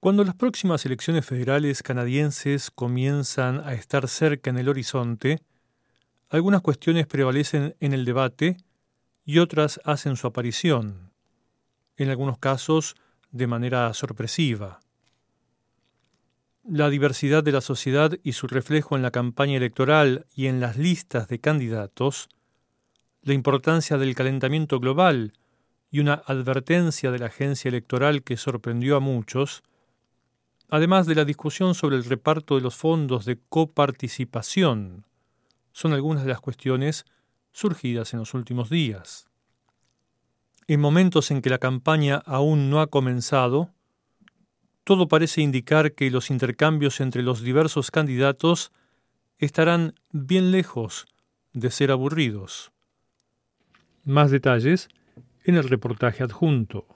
Cuando las próximas elecciones federales canadienses comienzan a estar cerca en el horizonte, algunas cuestiones prevalecen en el debate y otras hacen su aparición, en algunos casos de manera sorpresiva. La diversidad de la sociedad y su reflejo en la campaña electoral y en las listas de candidatos, la importancia del calentamiento global y una advertencia de la agencia electoral que sorprendió a muchos, además de la discusión sobre el reparto de los fondos de coparticipación, son algunas de las cuestiones surgidas en los últimos días. En momentos en que la campaña aún no ha comenzado, todo parece indicar que los intercambios entre los diversos candidatos estarán bien lejos de ser aburridos. Más detalles en el reportaje adjunto.